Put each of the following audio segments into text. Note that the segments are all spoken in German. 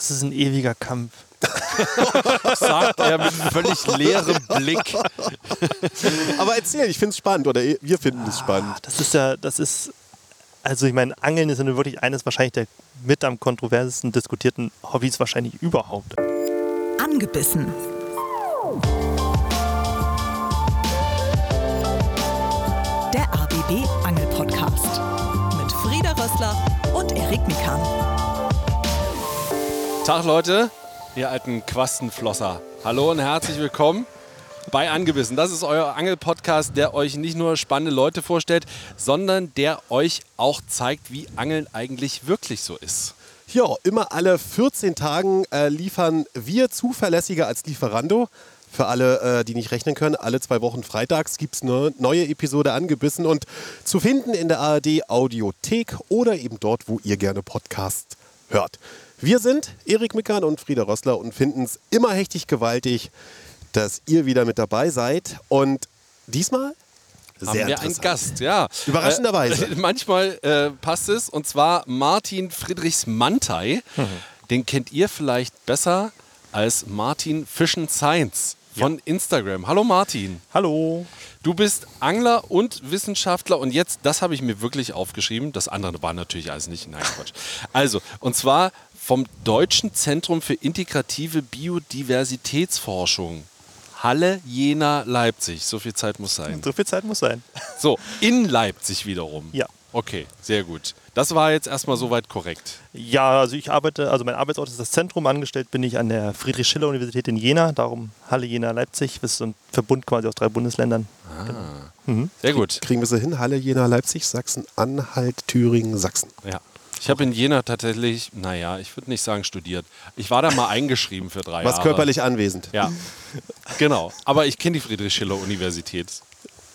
Das ist ein ewiger Kampf. sagt er mit völlig leerem Blick. Aber erzähl, ich finde es spannend oder wir finden es spannend. Das ist ja, das ist, also ich meine, Angeln ist ja wirklich eines wahrscheinlich der mit am kontroversesten diskutierten Hobbys wahrscheinlich überhaupt. Angebissen. Der ABB Angel Podcast mit Frieda Rössler und Erik Mikan. Tag Leute, ihr alten Quastenflosser. Hallo und herzlich willkommen bei Angebissen. Das ist euer Angel-Podcast, der euch nicht nur spannende Leute vorstellt, sondern der euch auch zeigt, wie Angeln eigentlich wirklich so ist. Ja, immer alle 14 Tagen äh, liefern wir zuverlässiger als Lieferando. Für alle, äh, die nicht rechnen können, alle zwei Wochen freitags gibt es eine neue Episode angebissen und zu finden in der ARD Audiothek oder eben dort, wo ihr gerne Podcast hört. Wir sind Erik Mickern und Frieda Rossler und finden es immer hechtig gewaltig, dass ihr wieder mit dabei seid. Und diesmal haben wir einen Gast, ja. Überraschenderweise. Äh, manchmal äh, passt es, und zwar Martin Friedrichs Mantei. Mhm. Den kennt ihr vielleicht besser als Martin Fischen Science von ja. Instagram. Hallo Martin. Hallo. Du bist Angler und Wissenschaftler und jetzt, das habe ich mir wirklich aufgeschrieben. Das andere war natürlich alles nicht. Nein, Quatsch. Also, und zwar vom Deutschen Zentrum für integrative Biodiversitätsforschung. Halle, Jena, Leipzig. So viel Zeit muss sein. So viel Zeit muss sein. So, in Leipzig wiederum. Ja. Okay, sehr gut. Das war jetzt erstmal soweit korrekt. Ja, also ich arbeite, also mein Arbeitsort ist das Zentrum. Angestellt bin ich an der Friedrich-Schiller-Universität in Jena, darum Halle, Jena, Leipzig. Das ist so ein Verbund quasi aus drei Bundesländern. Ah, genau. mhm. Sehr gut. Kriegen wir sie hin? Halle, Jena, Leipzig, Sachsen, Anhalt, Thüringen, Sachsen. Ja. Ich habe in Jena tatsächlich, naja, ich würde nicht sagen studiert. Ich war da mal eingeschrieben für drei Was Jahre. Was körperlich anwesend. Ja, genau. Aber ich kenne die Friedrich-Schiller-Universität.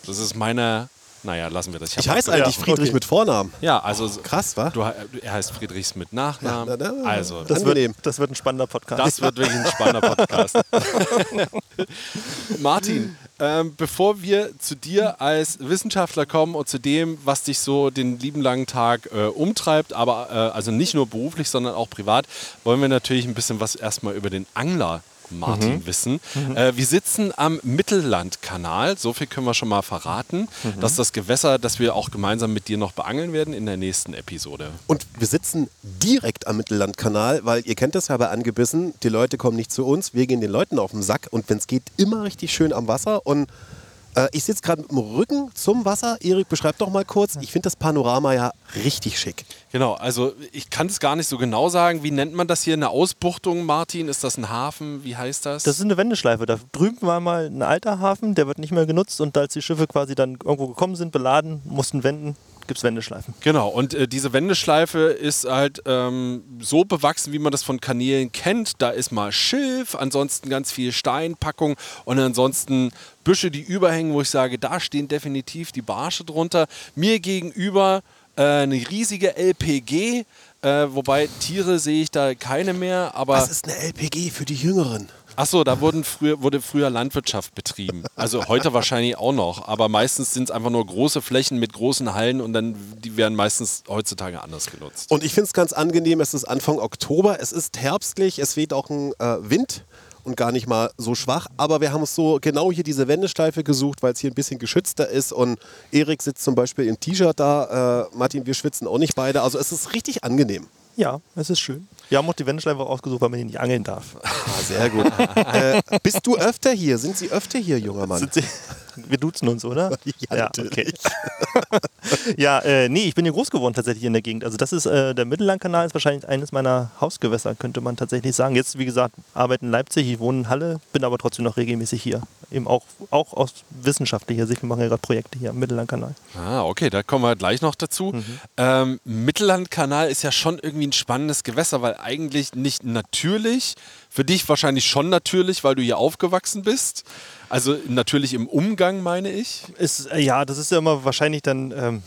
Das ist meine naja, lassen wir das. Ich, ich heiße eigentlich Friedrich okay. mit Vornamen. Ja, also. Oh, krass, wa? Du, er heißt Friedrichs mit Nachnamen. Ja, na, na, also, das wird, das wird, ein spannender Podcast. Das wird wirklich ein spannender Podcast. Martin, ähm, bevor wir zu dir als Wissenschaftler kommen und zu dem, was dich so den lieben langen Tag äh, umtreibt, aber äh, also nicht nur beruflich, sondern auch privat, wollen wir natürlich ein bisschen was erstmal über den Angler Martin mhm. wissen. Mhm. Äh, wir sitzen am Mittellandkanal, so viel können wir schon mal verraten. Mhm. Das ist das Gewässer, das wir auch gemeinsam mit dir noch beangeln werden in der nächsten Episode. Und wir sitzen direkt am Mittellandkanal, weil ihr kennt das ja bei Angebissen, die Leute kommen nicht zu uns, wir gehen den Leuten auf den Sack und wenn es geht, immer richtig schön am Wasser und äh, ich sitze gerade mit dem Rücken zum Wasser. Erik, beschreib doch mal kurz. Ich finde das Panorama ja richtig schick. Genau, also ich kann es gar nicht so genau sagen. Wie nennt man das hier? Eine Ausbuchtung, Martin? Ist das ein Hafen? Wie heißt das? Das ist eine Wendeschleife. Da drüben war mal ein alter Hafen, der wird nicht mehr genutzt. Und als die Schiffe quasi dann irgendwo gekommen sind, beladen, mussten wenden, gibt es Wendeschleifen. Genau, und äh, diese Wendeschleife ist halt ähm, so bewachsen, wie man das von Kanälen kennt. Da ist mal Schilf, ansonsten ganz viel Steinpackung und ansonsten Büsche, die überhängen, wo ich sage, da stehen definitiv die Barsche drunter. Mir gegenüber äh, eine riesige LPG. Äh, wobei Tiere sehe ich da keine mehr, aber. Was ist eine LPG für die Jüngeren? Achso, da wurden früher, wurde früher Landwirtschaft betrieben. Also heute wahrscheinlich auch noch, aber meistens sind es einfach nur große Flächen mit großen Hallen und dann die werden meistens heutzutage anders genutzt. Und ich finde es ganz angenehm, es ist Anfang Oktober, es ist herbstlich, es weht auch ein äh, Wind und gar nicht mal so schwach. Aber wir haben uns so genau hier diese Wendeschleife gesucht, weil es hier ein bisschen geschützter ist. Und Erik sitzt zum Beispiel im T-Shirt da. Äh, Martin, wir schwitzen auch nicht beide. Also es ist richtig angenehm. Ja, es ist schön. Wir haben auch die Wendeschleife ausgesucht, weil man hier nicht angeln darf. Ah, sehr gut. äh, bist du öfter hier? Sind Sie öfter hier, junger Mann? Wir duzen uns, oder? Ja, ja. Okay. ja, äh, nee, ich bin hier groß geworden tatsächlich in der Gegend. Also das ist, äh, der Mittellandkanal ist wahrscheinlich eines meiner Hausgewässer, könnte man tatsächlich sagen. Jetzt, wie gesagt, arbeite in Leipzig, ich wohne in Halle, bin aber trotzdem noch regelmäßig hier. Eben auch, auch aus wissenschaftlicher Sicht. Wir machen ja gerade Projekte hier am Mittellandkanal. Ah, okay, da kommen wir gleich noch dazu. Mhm. Ähm, Mittellandkanal ist ja schon irgendwie ein spannendes Gewässer, weil eigentlich nicht natürlich, für dich wahrscheinlich schon natürlich, weil du hier aufgewachsen bist. Also natürlich im Umgang, meine ich. Ist, äh, ja, das ist ja immer wahrscheinlich dann ähm,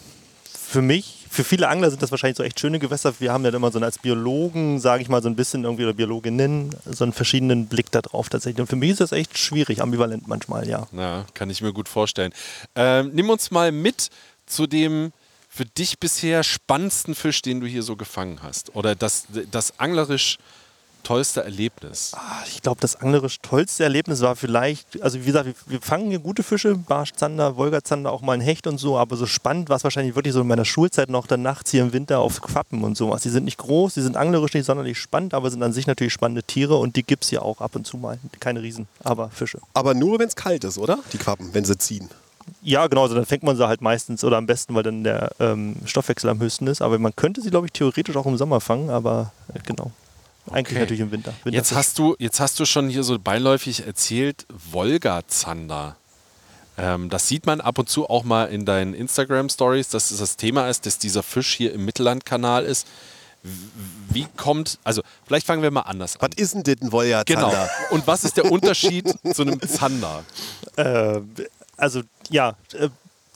für mich, für viele Angler sind das wahrscheinlich so echt schöne Gewässer. Wir haben ja immer so als Biologen, sage ich mal, so ein bisschen irgendwie oder Biologinnen, so einen verschiedenen Blick darauf tatsächlich. Und für mich ist das echt schwierig, ambivalent manchmal, ja. Ja, kann ich mir gut vorstellen. Ähm, nimm uns mal mit zu dem für dich bisher spannendsten Fisch, den du hier so gefangen hast. Oder das, das anglerisch tollste Erlebnis? Ah, Ich glaube, das anglerisch tollste Erlebnis war vielleicht, also wie gesagt, wir, fangen hier gute Fische, Barsch, Zander, Wolgazander, auch mal ein Hecht und so, aber so spannend war es wahrscheinlich wirklich so in meiner Schulzeit noch dann nachts hier im Winter auf Quappen und sowas. Die sind nicht groß, die sind anglerisch nicht sonderlich spannend, aber sind an sich natürlich spannende Tiere und die gibt es hier auch ab und zu mal. Keine Riesen, aber Fische. Aber nur, wenn es kalt ist, oder? Die Quappen, wenn sie ziehen. Ja, genau, also dann fängt man sie halt meistens oder am besten, weil dann der ähm, Stoffwechsel am höchsten ist. Aber man könnte sie, glaube ich, theoretisch auch im Sommer fangen, aber äh, genau. Eigentlich Okay. natürlich im Winter. Jetzt Winterfisch. hast, du, jetzt hast du schon hier so beiläufig erzählt, Wolga-Zander. Ähm, das sieht man ab und zu auch mal in deinen Instagram-Stories, dass es das Thema ist, dass dieser Fisch hier im Mittellandkanal ist. Wie kommt, also vielleicht fangen wir mal anders an. Was ist denn das ein Wolja Genau. Und was ist der Unterschied zu einem Zander? Äh, also ja, äh,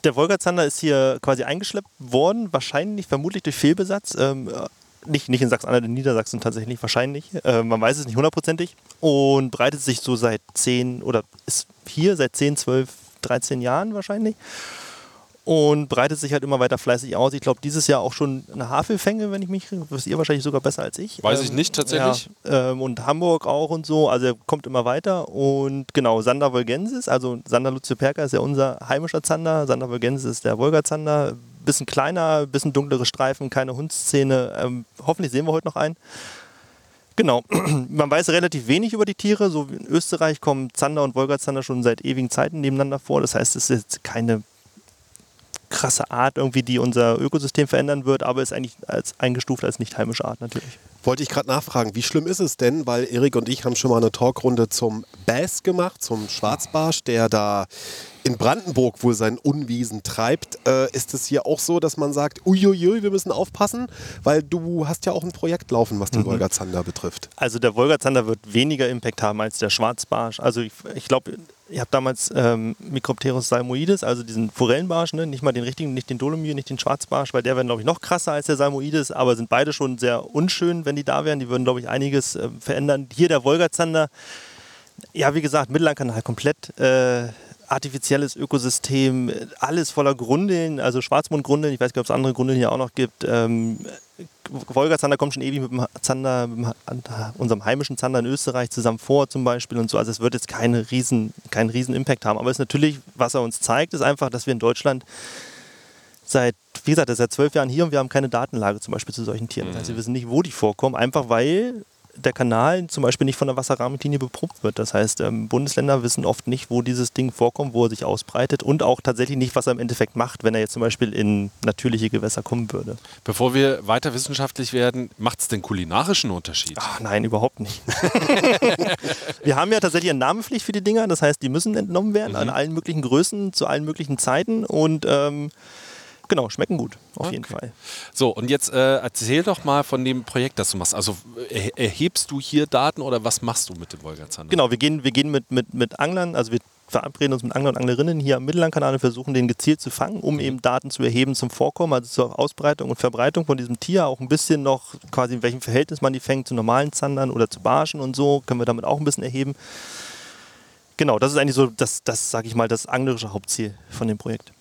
der Wolgazander ist hier quasi eingeschleppt worden, wahrscheinlich, vermutlich durch Fehlbesatz. Ähm, äh, nicht, nicht in Sachsen-Anhalt, in Niedersachsen tatsächlich, wahrscheinlich. Äh, man weiß es nicht hundertprozentig. Und breitet sich so seit 10 oder ist hier seit 10, 12, 13 Jahren wahrscheinlich. Und breitet sich halt immer weiter fleißig aus. Ich glaube, dieses Jahr auch schon eine Havelfänge, wenn ich mich, wisst ihr wahrscheinlich sogar besser als ich. Weiß ich nicht tatsächlich. Ja, ähm, und Hamburg auch und so. Also er kommt immer weiter. Und genau, Sander Volgensis, also Sander Luzioperka ist ja unser heimischer Zander. Sander Volgensis ist der Wolgazander. Bisschen kleiner, bisschen dunklere Streifen, keine Hundszähne. Ähm, hoffentlich sehen wir heute noch einen. Genau, man weiß relativ wenig über die Tiere. So in Österreich kommen Zander und Wolgazander schon seit ewigen Zeiten nebeneinander vor. Das heißt, es ist jetzt keine krasse Art irgendwie, die unser Ökosystem verändern wird, aber ist eigentlich als eingestuft als nicht heimische Art natürlich. Wollte ich gerade nachfragen, wie schlimm ist es denn? Weil Erik und ich haben schon mal eine Talkrunde zum Bass gemacht, zum Schwarzbarsch, der da in Brandenburg wohl sein Unwesen treibt. Äh, ist es hier auch so, dass man sagt, uiuiui, wir müssen aufpassen? Weil du hast ja auch ein Projekt laufen, was den Wolga Zander betrifft. Also der Wolgazander wird weniger Impact haben als der Schwarzbarsch. Also ich, ich glaube, ihr habt damals ähm, Micropterus salmoides, also diesen Forellenbarsch, ne? nicht mal den richtigen, nicht den Dolomie, nicht den Schwarzbarsch, weil der wäre, glaube ich, noch krasser als der salmoides, aber sind beide schon sehr unschön, wenn die da wären. Die würden, glaube ich, einiges äh, verändern. Hier der Wolgazander, ja, wie gesagt, Mittellandkanal komplett äh, artifizielles Ökosystem, äh, alles voller Grundeln, also Schwarzmundgrundeln, ich weiß nicht, ob es andere Grundeln hier auch noch gibt. Ähm, Wolgazander kommt schon ewig mit dem Zander, mit unserem heimischen Zander in Österreich zusammen vor zum Beispiel und so. Also es wird jetzt keine riesen, keinen riesen Impact haben. Aber es ist natürlich, was er uns zeigt, ist einfach, dass wir in Deutschland seit, wie gesagt, er ist seit zwölf Jahren hier und wir haben keine Datenlage zum Beispiel zu solchen Tieren. Das heißt, wir wissen nicht, wo die vorkommen, einfach weil der Kanal zum Beispiel nicht von der Wasserrahmenlinie beprobt wird. Das heißt, ähm, Bundesländer wissen oft nicht, wo dieses Ding vorkommt, wo er sich ausbreitet und auch tatsächlich nicht, was er im Endeffekt macht, wenn er jetzt zum Beispiel in natürliche Gewässer kommen würde. Bevor wir weiter wissenschaftlich werden, macht es den kulinarischen Unterschied? Ach nein, überhaupt nicht. wir haben ja tatsächlich eine Namenpflicht für die Dinger, das heißt, die müssen entnommen werden an allen möglichen Größen, zu allen möglichen Zeiten und ähm, genau, schmecken gut, auf jeden Fall. So, und jetzt äh, erzähl doch mal von dem Projekt, das du machst. Also er, erhebst du hier Daten oder was machst du mit dem Wolgazander? Genau, wir gehen, wir gehen mit, mit, mit Anglern, also wir verabreden uns mit Anglern und Anglerinnen hier am Mittellandkanal und versuchen den gezielt zu fangen, um eben Daten zu erheben zum Vorkommen, also zur Ausbreitung und Verbreitung von diesem Tier, auch ein bisschen noch quasi in welchem Verhältnis man die fängt zu normalen Zandern oder zu Barschen und so, können wir damit auch ein bisschen erheben. Genau, das ist eigentlich so das, das sage ich mal, das anglerische Hauptziel von dem Projekt.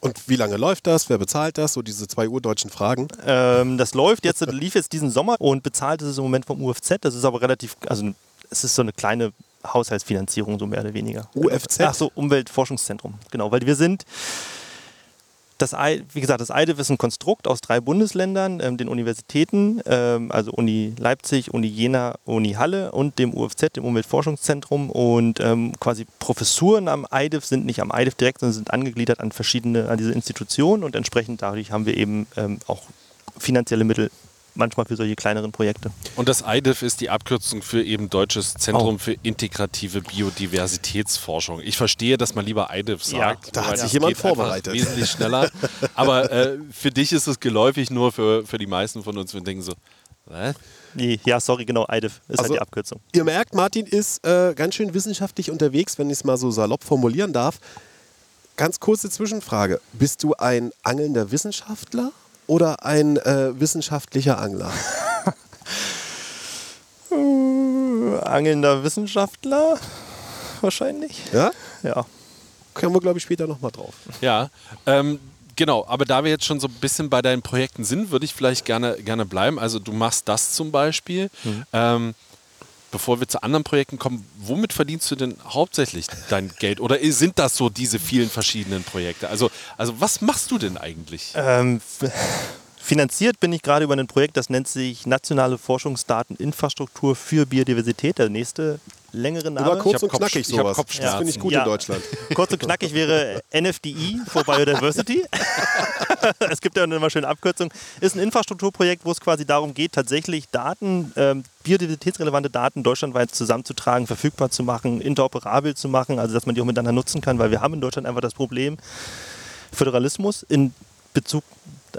Und wie lange läuft das? Wer bezahlt das? So diese zwei urdeutschen Fragen. Ähm, das läuft jetzt, lief jetzt diesen Sommer und bezahlt ist es im Moment vom UFZ. Das ist aber relativ, also es ist so eine kleine Haushaltsfinanzierung, so mehr oder weniger. UFZ? Ach so, Umweltforschungszentrum. Genau, weil wir sind, das, wie gesagt, das IDEF ist ein Konstrukt aus drei Bundesländern, ähm, den Universitäten, ähm, also Uni Leipzig, Uni Jena, Uni Halle und dem UFZ, dem Umweltforschungszentrum. Und ähm, quasi Professuren am IDEF sind nicht am IDEF direkt, sondern sind angegliedert an verschiedene, an diese Institutionen und entsprechend dadurch haben wir eben ähm, auch finanzielle Mittel manchmal für solche kleineren Projekte. Und das IDIF ist die Abkürzung für eben Deutsches Zentrum Oh. für integrative Biodiversitätsforschung. Ich verstehe, dass man lieber IDIF sagt. da hat weil sich jemand vorbereitet. Wesentlich schneller. Aber äh, für dich ist es geläufig, nur für, für die meisten von uns. Wir denken so, was? Nee, Ja, sorry, genau, IDEF ist Also- halt die Abkürzung. Ihr merkt, Martin ist äh, ganz schön wissenschaftlich unterwegs, wenn ich es mal so salopp formulieren darf. Ganz kurze Zwischenfrage. Bist du ein angelnder Wissenschaftler oder ein äh, wissenschaftlicher Angler? Äh, Angelnder Wissenschaftler wahrscheinlich. Ja? Ja. Kommen wir, glaube ich, später nochmal drauf. Ja, ähm, genau. Aber da wir jetzt schon so ein bisschen bei deinen Projekten sind, würde ich vielleicht gerne, gerne bleiben. Also du machst das zum Beispiel. Mhm. Ähm, bevor wir zu anderen Projekten kommen, womit verdienst du denn hauptsächlich dein Geld? Oder sind das so diese vielen verschiedenen Projekte? Also, also was machst du denn eigentlich? Ähm, finanziert bin ich gerade über ein Projekt, das nennt sich Nationale Forschungsdateninfrastruktur für Biodiversität. Der nächste längere Name. Aber kurz Ich und knackig Kopf- ich hab sowas. Das finde ich gut Ja. in Deutschland. Kurz und knackig wäre NFDI for Biodiversity. es gibt ja eine immer schöne Abkürzung. Ist ein Infrastrukturprojekt, wo es quasi darum geht, tatsächlich Daten, ähm, biodiversitätsrelevante Daten deutschlandweit zusammenzutragen, verfügbar zu machen, interoperabel zu machen, also dass man die auch miteinander nutzen kann, weil wir haben in Deutschland einfach das Problem Föderalismus in Bezug,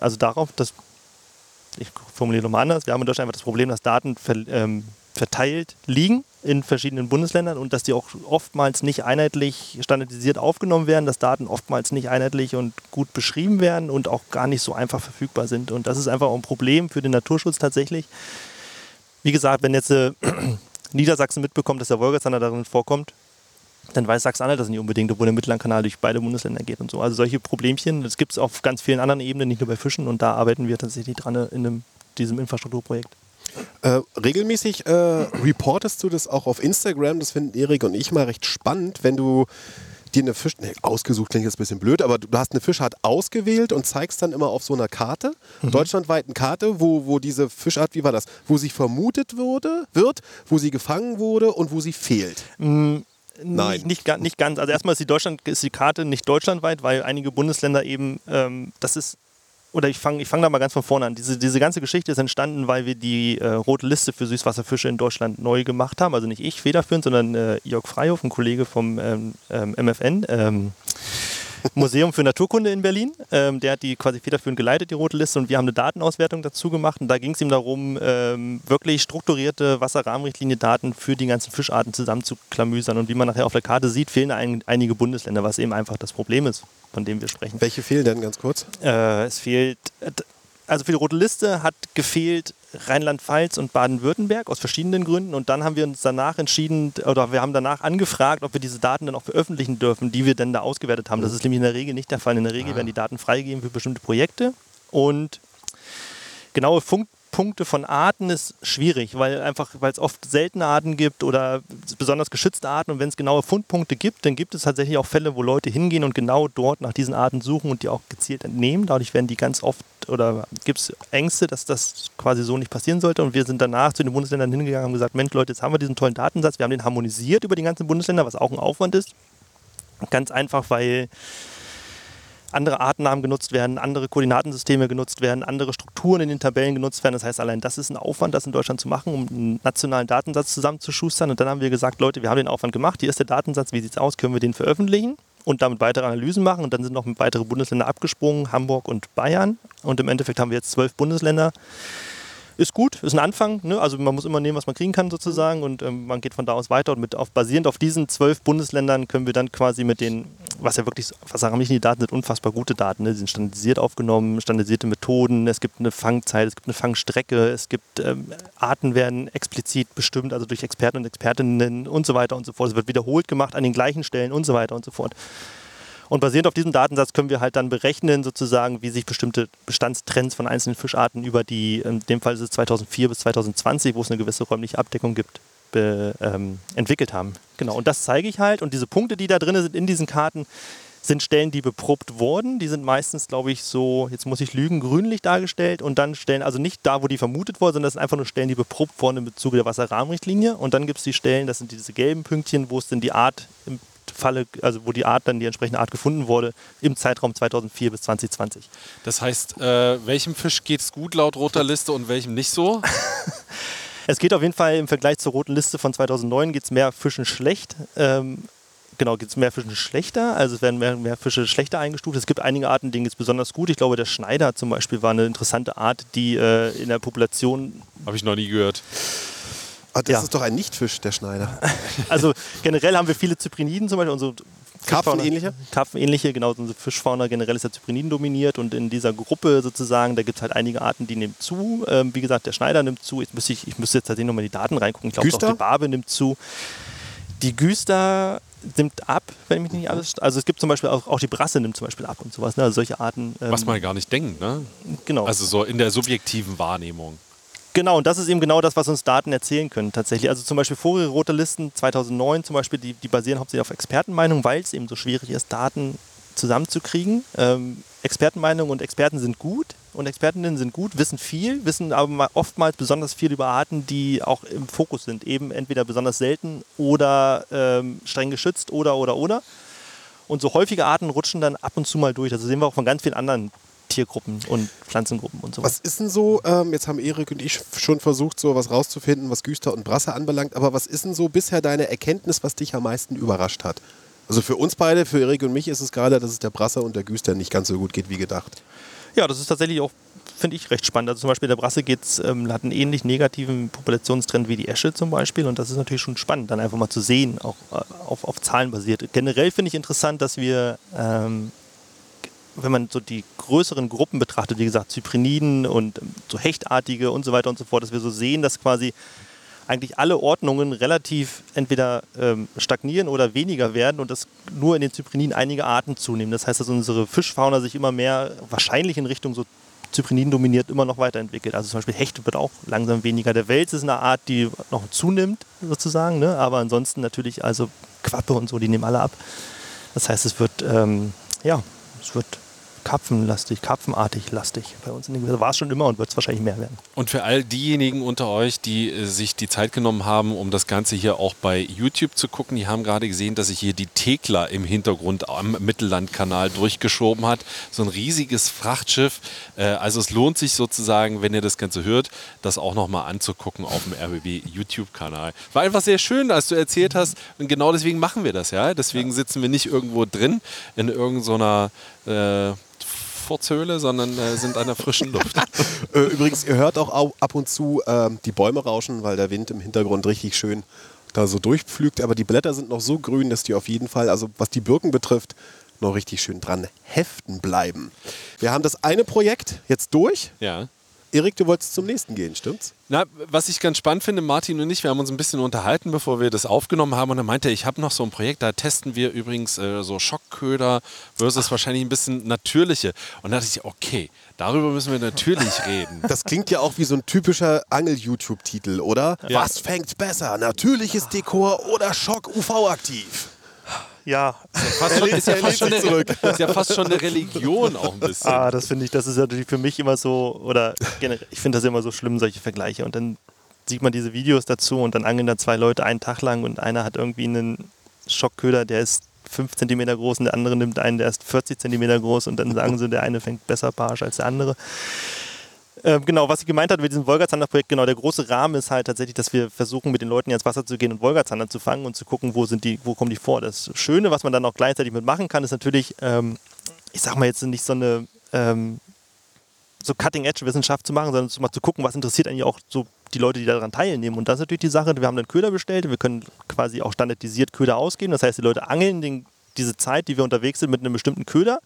also darauf, dass ich formuliere nochmal anders, wir haben in Deutschland einfach das Problem, dass Daten ver, ähm, verteilt liegen in verschiedenen Bundesländern und dass die auch oftmals nicht einheitlich standardisiert aufgenommen werden, dass Daten oftmals nicht einheitlich und gut beschrieben werden und auch gar nicht so einfach verfügbar sind. Und das ist einfach auch ein Problem für den Naturschutz tatsächlich. Wie gesagt, wenn jetzt äh, Niedersachsen mitbekommt, dass der Wolgazander darin vorkommt, dann weiß Sachsen-Anhalt das nicht unbedingt, obwohl der Mittellandkanal durch beide Bundesländer geht und so. Also solche Problemchen, das gibt es auf ganz vielen anderen Ebenen, nicht nur bei Fischen und da arbeiten wir tatsächlich dran in einem, diesem Infrastrukturprojekt. Äh, regelmäßig äh, reportest du das auch auf Instagram. Das finden Erik und ich mal recht spannend, wenn du dir eine Fisch... Nee, ausgesucht klingt jetzt ein bisschen blöd, aber du hast eine Fischart ausgewählt und zeigst dann immer auf so einer Karte, deutschlandweiten Karte, wo, wo diese Fischart, wie war das, wo sie vermutet wurde, wird, wo sie gefangen wurde und wo sie fehlt. Nein. Nicht, nicht, ga- nicht ganz. Also erstmal ist die, Deutschland, ist die Karte nicht deutschlandweit, weil einige Bundesländer eben, ähm, das ist, oder ich fange ich fang da mal ganz von vorne an. Diese, diese ganze Geschichte ist entstanden, weil wir die äh, rote Liste für Süßwasserfische in Deutschland neu gemacht haben. Also nicht ich federführend, sondern äh, Jörg Freihof, ein Kollege vom ähm, ähm, MFN. Ähm, Museum für Naturkunde in Berlin. Ähm, der hat die quasi federführend geleitet, die rote Liste, und wir haben eine Datenauswertung dazu gemacht. Und da ging es ihm darum, ähm, wirklich strukturierte Wasserrahmenrichtlinie-Daten für die ganzen Fischarten zusammenzuklamüsern. Und wie man nachher auf der Karte sieht, fehlen ein, einige Bundesländer, was eben einfach das Problem ist, von dem wir sprechen. Welche fehlen denn ganz kurz? Äh, es fehlt, also für die rote Liste hat gefehlt Rheinland-Pfalz und Baden-Württemberg aus verschiedenen Gründen. Und dann haben wir uns danach entschieden, oder wir haben danach angefragt, ob wir diese Daten dann auch veröffentlichen dürfen, die wir denn da ausgewertet haben. Das ist nämlich in der Regel nicht der Fall. In der Regel werden die Daten freigegeben für bestimmte Projekte. Und genaue Funkpunkte von Arten ist schwierig, weil einfach, weil es oft seltene Arten gibt oder besonders geschützte Arten und wenn es genaue Fundpunkte gibt, dann gibt es tatsächlich auch Fälle, wo Leute hingehen und genau dort nach diesen Arten suchen und die auch gezielt entnehmen. Dadurch werden die ganz oft oder gibt es Ängste, dass das quasi so nicht passieren sollte. Und wir sind danach zu den Bundesländern hingegangen und gesagt, Mensch Leute, jetzt haben wir diesen tollen Datensatz, wir haben den harmonisiert über die ganzen Bundesländer, was auch ein Aufwand ist. Ganz einfach, weil andere Artennamen genutzt werden, andere Koordinatensysteme genutzt werden, andere Strukturen in den Tabellen genutzt werden. Das heißt, allein das ist ein Aufwand, das in Deutschland zu machen, um einen nationalen Datensatz zusammenzuschustern. Und dann haben wir gesagt, Leute, wir haben den Aufwand gemacht, hier ist der Datensatz, wie sieht es aus, können wir den veröffentlichen und damit weitere Analysen machen. Und dann sind noch weitere Bundesländer abgesprungen, Hamburg und Bayern. Und im Endeffekt haben wir jetzt zwölf Bundesländer. Ist gut, ist ein Anfang. Ne? Also man muss immer nehmen, was man kriegen kann sozusagen und ähm, man geht von da aus weiter und mit auf, basierend auf diesen zwölf Bundesländern können wir dann quasi mit den, was ja wirklich, was sagen die Daten sind unfassbar gute Daten. Ne? Die sind standardisiert aufgenommen, standardisierte Methoden, es gibt eine Fangzeit, es gibt eine Fangstrecke, es gibt ähm, Arten werden explizit bestimmt, also durch Experten und Expertinnen und so weiter und so fort. Es wird wiederholt gemacht an den gleichen Stellen und so weiter und so fort. Und basierend auf diesem Datensatz können wir halt dann berechnen, sozusagen, wie sich bestimmte Bestandstrends von einzelnen Fischarten über die, in dem Fall ist es 2004 bis 2020, wo es eine gewisse räumliche Abdeckung gibt, be, ähm, entwickelt haben. Genau, und das zeige ich halt. Und diese Punkte, die da drin sind in diesen Karten, sind Stellen, die beprobt wurden. Die sind meistens, glaube ich, so, jetzt muss ich lügen, grünlich dargestellt. Und dann Stellen, also nicht da, wo die vermutet wurden, sondern das sind einfach nur Stellen, die beprobt wurden im Bezug der Wasserrahmenrichtlinie. Und dann gibt es die Stellen, das sind diese gelben Pünktchen, wo es denn die Art im Falle, also wo die Art dann die entsprechende Art gefunden wurde, im Zeitraum 2004 bis 2020. Das heißt, äh, welchem Fisch geht es gut laut roter Liste und welchem nicht so? Es geht auf jeden Fall im Vergleich zur roten Liste von 2009 geht es mehr Fischen schlecht. Ähm, genau, geht es mehr Fischen schlechter, also es werden mehr, mehr Fische schlechter eingestuft. Es gibt einige Arten, denen geht es besonders gut. Ich glaube, der Schneider zum Beispiel war eine interessante Art, die äh, in der Population Habe ich noch nie gehört. Ah, das Ja. ist doch ein Nichtfisch, der Schneider. Also generell haben wir viele Zypriniden zum Beispiel. Unsere Karpfenähnliche? Karpfenähnliche, genau. Unsere Fischfauna generell ist ja Zypriniden dominiert und in dieser Gruppe sozusagen, da gibt es halt einige Arten, die nehmen zu. Ähm, wie gesagt, der Schneider nimmt zu. Jetzt müsste ich, ich müsste jetzt tatsächlich nochmal die Daten reingucken. Ich glaube, auch die Barbe nimmt zu. Die Güster nimmt ab, wenn mich nicht alles. Also es gibt zum Beispiel auch, auch die Brasse nimmt zum Beispiel ab und sowas. Ne? Also solche Arten. ähm, Was man gar nicht denkt, ne? genau. Also so in der subjektiven Wahrnehmung. Genau, und das ist eben genau das, was uns Daten erzählen können tatsächlich. Also zum Beispiel vorige rote Listen 2009 zum Beispiel, die, die basieren hauptsächlich auf Expertenmeinungen, weil es eben so schwierig ist, Daten zusammenzukriegen. Ähm, Expertenmeinungen und Experten sind gut und Expertinnen sind gut, wissen viel, wissen aber oftmals besonders viel über Arten, die auch im Fokus sind. Eben entweder besonders selten oder ähm, streng geschützt oder oder oder. Und so häufige Arten rutschen dann ab und zu mal durch. Das sehen wir auch von ganz vielen anderen Tiergruppen und Pflanzengruppen und so Was ist denn so, ähm, jetzt haben Erik und ich schon versucht, so was rauszufinden, was Güster und Brasse anbelangt, aber was ist denn so bisher deine Erkenntnis, was dich am meisten überrascht hat? Also für uns beide, für Erik und mich ist es gerade, dass es der Brasse und der Güster nicht ganz so gut geht wie gedacht. Ja, das ist tatsächlich auch, finde ich, recht spannend. Also zum Beispiel der Brasse geht's, ähm, hat einen ähnlich negativen Populationstrend wie die Esche zum Beispiel und das ist natürlich schon spannend, dann einfach mal zu sehen, auch äh, auf, auf Zahlen basiert. Generell finde ich interessant, dass wir, ähm, wenn man so die größeren Gruppen betrachtet, wie gesagt, Zypriniden und ähm, so Hechtartige und so weiter und so fort, dass wir so sehen, dass quasi eigentlich alle Ordnungen relativ entweder ähm, stagnieren oder weniger werden und dass nur in den Zypriniden einige Arten zunehmen. Das heißt, dass unsere Fischfauna sich immer mehr wahrscheinlich in Richtung so Zypriniden dominiert immer noch weiterentwickelt. Also zum Beispiel Hecht wird auch langsam weniger. Der Wels ist eine Art, die noch zunimmt sozusagen, ne? aber ansonsten natürlich also Quappe und so, die nehmen alle ab. Das heißt, es wird ähm, ja, es wird karpfenlastig, karpfenartig lastig bei uns. War es schon immer und wird es wahrscheinlich mehr werden. Und für all diejenigen unter euch, die äh, sich die Zeit genommen haben, um das Ganze hier auch bei YouTube zu gucken, die haben gerade gesehen, dass sich hier die Thekla im Hintergrund am Mittellandkanal durchgeschoben hat. So ein riesiges Frachtschiff. Äh, also es lohnt sich sozusagen, wenn ihr das Ganze hört, das auch nochmal anzugucken auf dem RBB YouTube-Kanal. War einfach sehr schön, als du erzählt hast. Und genau deswegen machen wir das, ja. Deswegen sitzen wir nicht irgendwo drin in irgendeiner äh, Furzhöhle, sondern äh, sind an der frischen Luft. Äh, Übrigens, ihr hört auch au- ab und zu ähm, die Bäume rauschen, weil der Wind im Hintergrund richtig schön da so durchpflügt. Aber die Blätter sind noch so grün, dass die auf jeden Fall, also was die Birken betrifft, noch richtig schön dran heften bleiben. Wir haben das eine Projekt jetzt durch. ja. Erik, du wolltest zum nächsten gehen, stimmt's? Na, was ich ganz spannend finde, Martin und ich, wir haben uns ein bisschen unterhalten, bevor wir das aufgenommen haben. Und er meinte, ich habe noch so ein Projekt, da testen wir übrigens äh, so Schockköder versus wahrscheinlich ein bisschen natürliche. Und da dachte ich, okay, darüber müssen wir natürlich reden. Das klingt ja auch wie so ein typischer Angel-YouTube-Titel, oder? Ja. Was fängt besser? Natürliches Dekor oder Schock UV-aktiv? Ja, Fast schon, ist, ja fast schon eine, ist ja fast schon eine Religion auch ein bisschen. Ah, das finde ich, das ist natürlich für mich immer so, oder generell, ich finde das immer so schlimm, solche Vergleiche. Und dann sieht man diese Videos dazu und dann angeln da zwei Leute einen Tag lang und einer hat irgendwie einen Schockköder, der ist 5 cm groß und der andere nimmt einen, der ist 40 cm groß und dann sagen sie, der eine fängt besser Barsch als der andere. Ähm, genau, was ich gemeint hatte mit diesem Wolgazander-Projekt, genau, der große Rahmen ist halt tatsächlich, dass wir versuchen, mit den Leuten ins Wasser zu gehen und Wolgazander zu fangen und zu gucken, wo sind die, wo kommen die vor. Das Schöne, was man dann auch gleichzeitig mitmachen kann, ist natürlich, ähm, ich sag mal jetzt nicht so eine ähm, so Cutting-Edge-Wissenschaft zu machen, sondern mal zu gucken, was interessiert eigentlich auch so die Leute, die daran teilnehmen. Und das ist natürlich die Sache, wir haben dann Köder bestellt, wir können quasi auch standardisiert Köder ausgeben. Das heißt, die Leute angeln den, diese Zeit, die wir unterwegs sind, mit einem bestimmten Köder.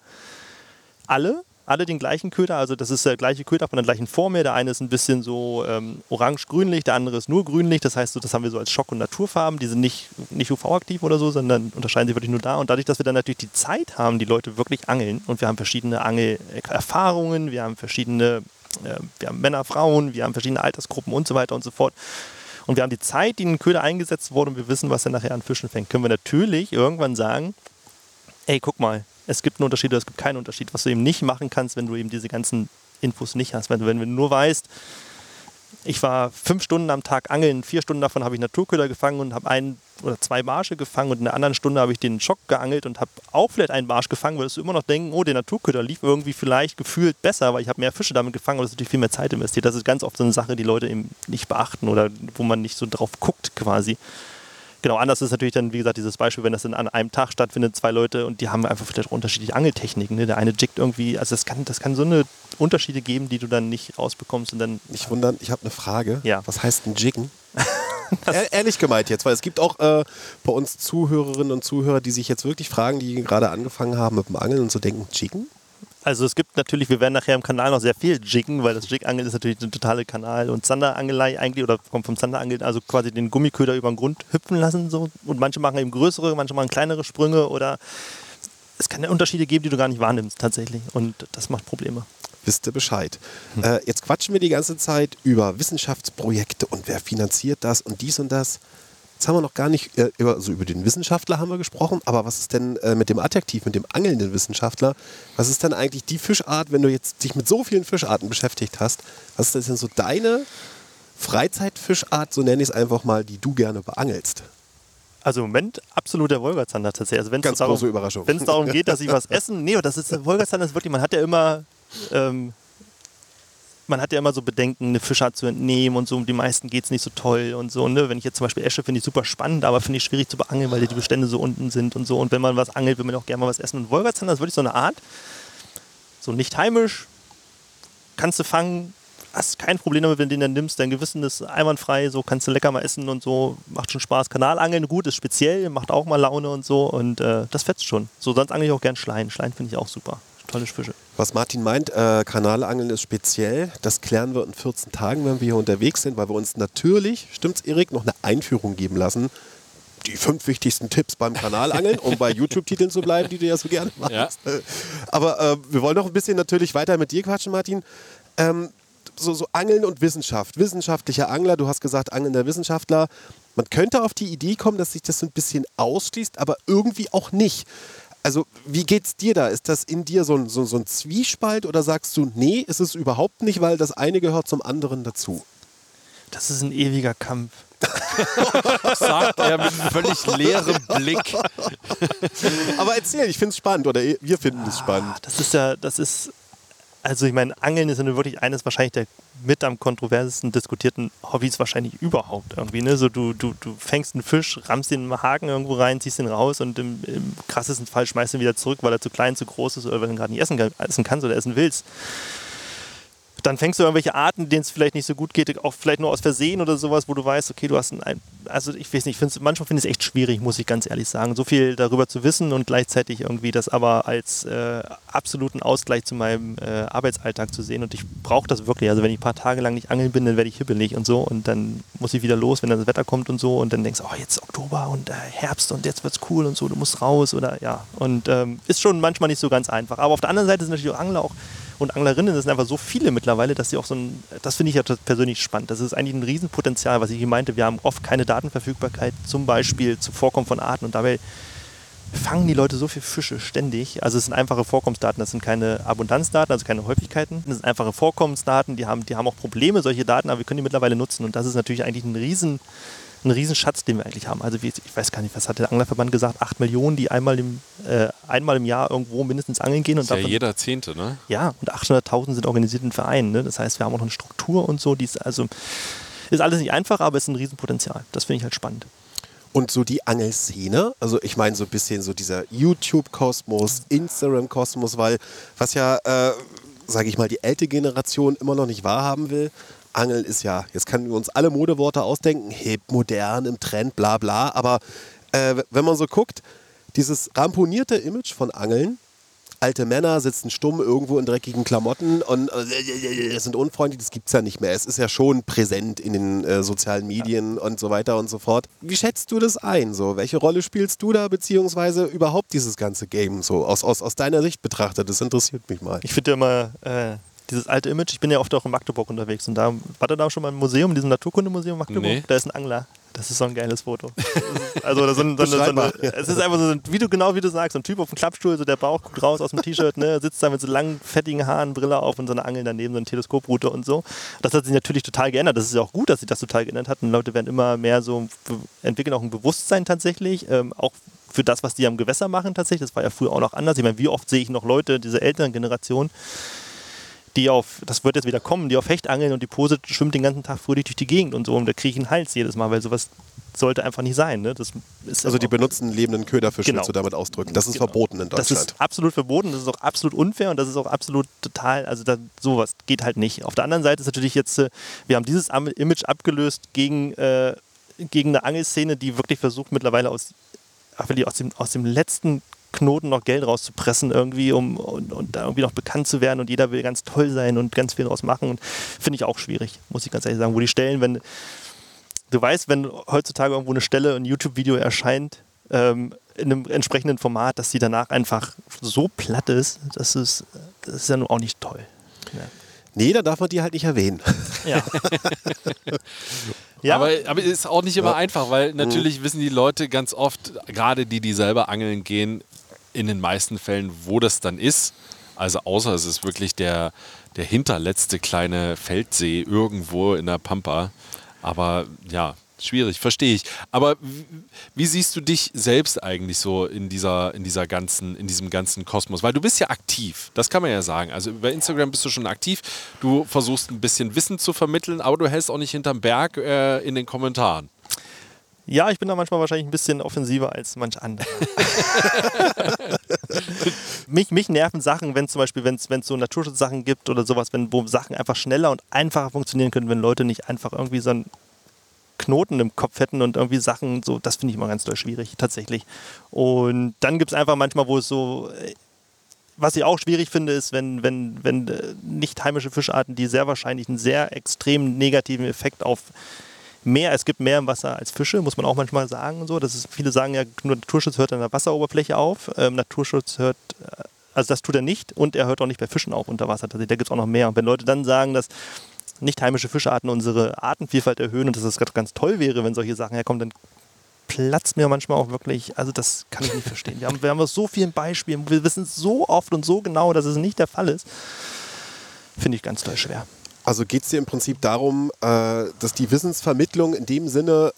Alle, alle den gleichen Köder, also das ist der gleiche Köder von der gleichen Form her. Der eine ist ein bisschen so ähm, orange-grünlich, der andere ist nur grünlich. Das heißt, so, das haben wir so als Schock- und Naturfarben. Die sind nicht, nicht UV-aktiv oder so, sondern unterscheiden sich wirklich nur da. Und dadurch, dass wir dann natürlich die Zeit haben, die Leute wirklich angeln und wir haben verschiedene Angelerfahrungen, wir haben verschiedene, äh, wir haben Männer, Frauen, wir haben verschiedene Altersgruppen und so weiter und so fort. Und wir haben die Zeit, die in den Köder eingesetzt wurde und wir wissen, was er nachher an Fischen fängt, können wir natürlich irgendwann sagen, ey, guck mal, es gibt einen Unterschied oder es gibt keinen Unterschied, was du eben nicht machen kannst, wenn du eben diese ganzen Infos nicht hast. Wenn du, wenn du nur weißt, ich war fünf Stunden am Tag angeln, vier Stunden davon habe ich Naturköder gefangen und habe ein oder zwei Barsche gefangen und in der anderen Stunde habe ich den Schock geangelt und habe auch vielleicht einen Barsch gefangen, würdest du immer noch denken, oh, der Naturköder lief irgendwie vielleicht gefühlt besser, weil ich habe mehr Fische damit gefangen und es ist natürlich viel mehr Zeit investiert. Das ist ganz oft so eine Sache, die Leute eben nicht beachten oder wo man nicht so drauf guckt quasi. Genau, anders ist natürlich dann, wie gesagt, dieses Beispiel, wenn das dann an einem Tag stattfindet, zwei Leute und die haben einfach vielleicht unterschiedliche Angeltechniken. Ne? Der eine jiggt irgendwie, also das kann, das kann so eine Unterschiede geben, die du dann nicht rausbekommst und dann Nicht wundern, ich habe eine Frage. Ja. Was heißt ein Jiggen? Ehr- Ehrlich gemeint jetzt, weil es gibt auch äh, bei uns Zuhörerinnen und Zuhörer, die sich jetzt wirklich fragen, die gerade angefangen haben mit dem Angeln und so denken, Jiggen? Also es gibt natürlich, wir werden nachher im Kanal noch sehr viel jiggen, weil das Jig-Angeln ist natürlich eine totale Kanal- und Zanderangelei eigentlich oder kommt vom Zanderangeln, also quasi den Gummiköder über den Grund hüpfen lassen so und manche machen eben größere, manche machen kleinere Sprünge oder es kann ja Unterschiede geben, die du gar nicht wahrnimmst tatsächlich und das macht Probleme. wisst ihr Bescheid. Äh, jetzt quatschen wir die ganze Zeit über Wissenschaftsprojekte und wer finanziert das und dies und das. Jetzt haben wir noch gar nicht äh, über, also über den Wissenschaftler haben wir gesprochen, aber was ist denn äh, mit dem Adjektiv, mit dem angelnden Wissenschaftler? Was ist denn eigentlich die Fischart, wenn du jetzt dich mit so vielen Fischarten beschäftigt hast? Was ist denn so deine Freizeitfischart, so nenne ich es einfach mal, die du gerne beangelst? Also im Moment absolut der Wolgazander tatsächlich. Also wenn's Ganz darum, große Überraschung. Wenn es darum geht, dass ich was essen, nee, das ist der Wolgazander ist wirklich, man hat ja immer, ähm, man hat ja immer so Bedenken, eine Fischart zu entnehmen und so. Um die meisten geht es nicht so toll und so. Ne? Wenn ich jetzt zum Beispiel Esche finde ich super spannend, aber finde ich schwierig zu beangeln, weil die Bestände so unten sind und so. Und wenn man was angelt, will man auch gerne mal was essen. Und Wolgazander ist wirklich so eine Art, so nicht heimisch, kannst du fangen, hast kein Problem damit, wenn du den dann nimmst, dein Gewissen ist einwandfrei, so kannst du lecker mal essen und so, macht schon Spaß. Kanalangeln, gut, ist speziell, macht auch mal Laune und so und äh, das fetzt schon. So, sonst angle ich auch gern Schleien. Schleien finde ich auch super. Tolle Fische. Was Martin meint, äh, Kanalangeln ist speziell. Das klären wir in 14 Tagen, wenn wir hier unterwegs sind, weil wir uns natürlich, stimmt's Erik, noch eine Einführung geben lassen. Die fünf wichtigsten Tipps beim Kanalangeln, um bei YouTube-Titeln zu bleiben, die du ja so gerne machst. Ja. Aber äh, wir wollen noch ein bisschen natürlich weiter mit dir quatschen, Martin. Ähm, so, so Angeln und Wissenschaft. Wissenschaftlicher Angler, du hast gesagt, angelnder Wissenschaftler. Man könnte auf die Idee kommen, dass sich das so ein bisschen ausschließt, aber irgendwie auch nicht. Also, wie geht's dir da? Ist das in dir so ein, so, so ein Zwiespalt oder sagst du, nee, ist es überhaupt nicht, weil das eine gehört zum anderen dazu? Das ist ein ewiger Kampf. Sagt er mit einem völlig leerem Blick. Aber erzähl, ich finde es spannend oder wir finden es spannend. Das ist ja, das ist, also ich meine, Angeln ist ja wirklich eines wahrscheinlich der mit am kontroversesten diskutierten Hobbys wahrscheinlich überhaupt irgendwie. Ne? So du, du, du fängst einen Fisch, rammst den im Haken irgendwo rein, ziehst den raus und im, im krassesten Fall schmeißt ihn wieder zurück, weil er zu klein, zu groß ist oder weil du ihn gerade nicht essen, essen kannst oder essen willst. Dann fängst du irgendwelche Arten, denen es vielleicht nicht so gut geht, auch vielleicht nur aus Versehen oder sowas, wo du weißt, okay, du hast ein, also ich weiß nicht, ich find's, manchmal finde ich es echt schwierig, muss ich ganz ehrlich sagen, so viel darüber zu wissen und gleichzeitig irgendwie das aber als äh, absoluten Ausgleich zu meinem äh, Arbeitsalltag zu sehen. Und ich brauche das wirklich. Also wenn ich ein paar Tage lang nicht angeln bin, dann werde ich hibbelig und so. Und dann muss ich wieder los, wenn dann das Wetter kommt und so. Und dann denkst du, oh jetzt Oktober und äh, Herbst und jetzt wird's cool und so, du musst raus oder ja. Und ähm, ist schon manchmal nicht so ganz einfach. Aber auf der anderen Seite sind natürlich auch Angler auch und Anglerinnen, das sind einfach so viele mittlerweile, dass sie auch so ein, das finde ich ja persönlich spannend. Das ist eigentlich ein Riesenpotenzial, was ich hier meinte. Wir haben oft keine Datenverfügbarkeit, zum Beispiel zum Vorkommen von Arten und dabei fangen die Leute so viel Fische ständig. Also es sind einfache Vorkommensdaten, das sind keine Abundanzdaten, also keine Häufigkeiten. Das sind einfache Vorkommensdaten, die haben, die haben auch Probleme, solche Daten, aber wir können die mittlerweile nutzen und das ist natürlich eigentlich ein riesen ein Riesenschatz, den wir eigentlich haben. Also ich weiß gar nicht, was hat der Anglerverband gesagt? Acht Millionen, die einmal im, äh, einmal im Jahr irgendwo mindestens angeln gehen. Und Ist ja davon- jeder Zehnte, ne? ja, und 800.000 sind organisiert in Vereinen. Ne? Das heißt, wir haben auch noch eine Struktur und so. Die ist, also, ist alles nicht einfach, aber es ist ein Riesenpotenzial. Das finde ich halt spannend. Und so die Angelszene, also ich meine so ein bisschen so dieser YouTube-Kosmos, Instagram-Kosmos, weil was ja, äh, sage ich mal, die ältere Generation immer noch nicht wahrhaben will, Angeln ist ja, jetzt können wir uns alle Modeworte ausdenken, hip, modern, im Trend, bla bla, aber äh, wenn man so guckt, dieses ramponierte Image von Angeln, alte Männer sitzen stumm irgendwo in dreckigen Klamotten und äh, sind unfreundlich, das gibt es ja nicht mehr. Es ist ja schon präsent in den äh, sozialen Medien und so weiter und so fort. Wie schätzt du das ein? So? Welche Rolle spielst du da, beziehungsweise überhaupt dieses ganze Game so aus, aus, aus deiner Sicht betrachtet? Das interessiert mich mal. Ich finde ja immer äh, dieses alte Image. Ich bin ja oft auch in Magdeburg unterwegs und da war da schon mal im Museum, in diesem Naturkundemuseum Magdeburg. Nee. Da ist ein Angler. Das ist so ein geiles Foto. Das ist, also da sind, so, so, eine- es ist einfach so, ein- wie du genau wie du sagst, so ein Typ auf dem Klappstuhl, so der Bauch guckt raus aus dem T-Shirt, ne, sitzt da mit so langen, fettigen Haaren, Brille auf und so eine Angel daneben, so eine Teleskoproute und so. Das hat sich natürlich total geändert. Das ist ja auch gut, dass sich das total geändert hat. Und Leute werden immer mehr so, entwickeln auch ein Bewusstsein tatsächlich, ähm, auch für das, was die am Gewässer machen tatsächlich. Das war ja früher auch noch anders. Ich meine, wie oft sehe ich noch Leute, diese älteren Generationen, die auf, das wird jetzt wieder kommen, die auf Hecht angeln und die Pose schwimmt den ganzen Tag fröhlich durch die Gegend und so und da kriege ich einen Hals jedes Mal, weil sowas sollte einfach nicht sein. Ne? Das ist Also die benutzen lebenden Köderfisch, Genau. willst du damit ausdrücken. Das ist Genau. verboten in Das Deutschland. ist absolut verboten, das ist auch absolut unfair und das ist auch absolut total, also da, sowas geht halt nicht. Auf der anderen Seite ist natürlich jetzt, äh, wir haben dieses Image abgelöst gegen, äh, gegen eine Angelszene, die wirklich versucht mittlerweile aus, ach, aus, dem, aus dem letzten Knoten noch Geld rauszupressen irgendwie, um und, und da irgendwie noch bekannt zu werden und jeder will ganz toll sein und ganz viel draus machen und finde ich auch schwierig, muss ich ganz ehrlich sagen, wo die Stellen, wenn du weißt, wenn heutzutage irgendwo eine Stelle, ein YouTube-Video erscheint, ähm, in einem entsprechenden Format, dass die danach einfach so platt ist, das ist, das ist ja nun auch nicht toll. Nee, da darf man die halt nicht erwähnen. Ja. ja. Aber, aber es ist auch nicht immer einfach, weil natürlich wissen die Leute ganz oft, gerade die, die selber angeln gehen, in den meisten Fällen, wo das dann ist. Also außer es ist wirklich der, der hinterletzte kleine Feldsee irgendwo in der Pampa. Aber ja, schwierig, verstehe ich. Aber wie, siehst du dich selbst eigentlich so in dieser, in dieser ganzen, in diesem ganzen Kosmos? Weil du bist ja aktiv, das kann man ja sagen. Also über Instagram bist du schon aktiv. Du versuchst ein bisschen Wissen zu vermitteln, aber du hältst auch nicht hinterm Berg äh, in den Kommentaren. Ja, ich bin da manchmal wahrscheinlich ein bisschen offensiver als manch andere. mich, mich nerven Sachen, wenn zum Beispiel, wenn es so Naturschutzsachen gibt oder sowas, wenn wo Sachen einfach schneller und einfacher funktionieren können, wenn Leute nicht einfach irgendwie so einen Knoten im Kopf hätten und irgendwie Sachen so, das finde ich immer ganz doll schwierig, tatsächlich. Und dann gibt es einfach manchmal, wo es so, äh, was ich auch schwierig finde, ist, wenn, wenn, wenn äh, nicht heimische Fischarten, die sehr wahrscheinlich einen sehr extrem negativen Effekt auf mehr, es gibt mehr im Wasser als Fische, muss man auch manchmal sagen. So. Das ist, viele sagen ja, nur Naturschutz hört an der Wasseroberfläche auf. Ähm, Naturschutz hört, äh, also das tut er nicht und er hört auch nicht bei Fischen auf unter Wasser. Da gibt es auch noch mehr. Und wenn Leute dann sagen, dass nicht heimische Fischarten unsere Artenvielfalt erhöhen und dass es das ganz toll wäre, wenn solche Sachen herkommen, dann platzt mir manchmal auch wirklich, also das kann ich nicht verstehen. Wir haben, wir haben so vielen Beispielen, wir wissen so oft und so genau, dass es nicht der Fall ist. Finde ich ganz toll schwer. Also geht es dir im Prinzip darum, äh, dass die Wissensvermittlung in dem Sinne